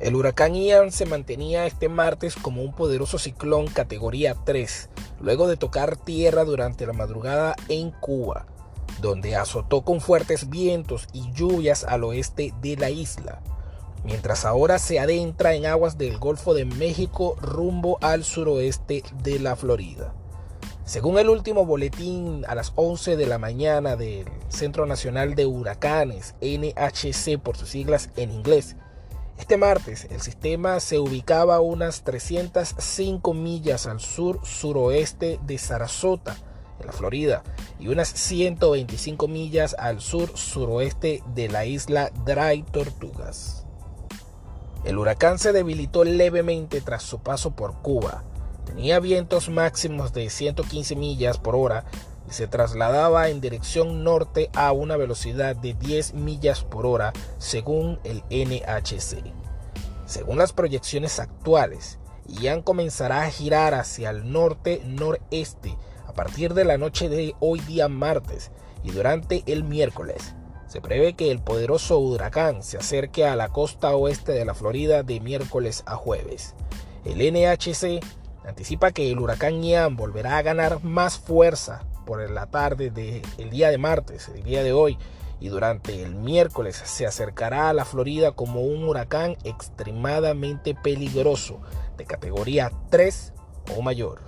El huracán Ian se mantenía este martes como un poderoso ciclón categoría 3, luego de tocar tierra durante la madrugada en Cuba, donde azotó con fuertes vientos y lluvias al oeste de la isla, mientras ahora se adentra en aguas del Golfo de México rumbo al suroeste de la Florida. Según el último boletín a las 11 de la mañana del Centro Nacional de Huracanes, NHC por sus siglas en inglés, este martes el sistema se ubicaba a unas 305 millas al sur-suroeste de Sarasota, en la Florida, y unas 125 millas al sur-suroeste de la isla Dry Tortugas. El huracán se debilitó levemente tras su paso por Cuba. Tenía vientos máximos de 115 millas por hora se trasladaba en dirección norte a una velocidad de 10 millas por hora según el NHC. Según las proyecciones actuales, Ian comenzará a girar hacia el norte-noreste a partir de la noche de hoy día martes y durante el miércoles. Se prevé que el poderoso huracán se acerque a la costa oeste de la Florida de miércoles a jueves. El NHC anticipa que el huracán Ian volverá a ganar más fuerza por la tarde del día de martes, el día de hoy, y durante el miércoles se acercará a la Florida como un huracán extremadamente peligroso de categoría 3 o mayor.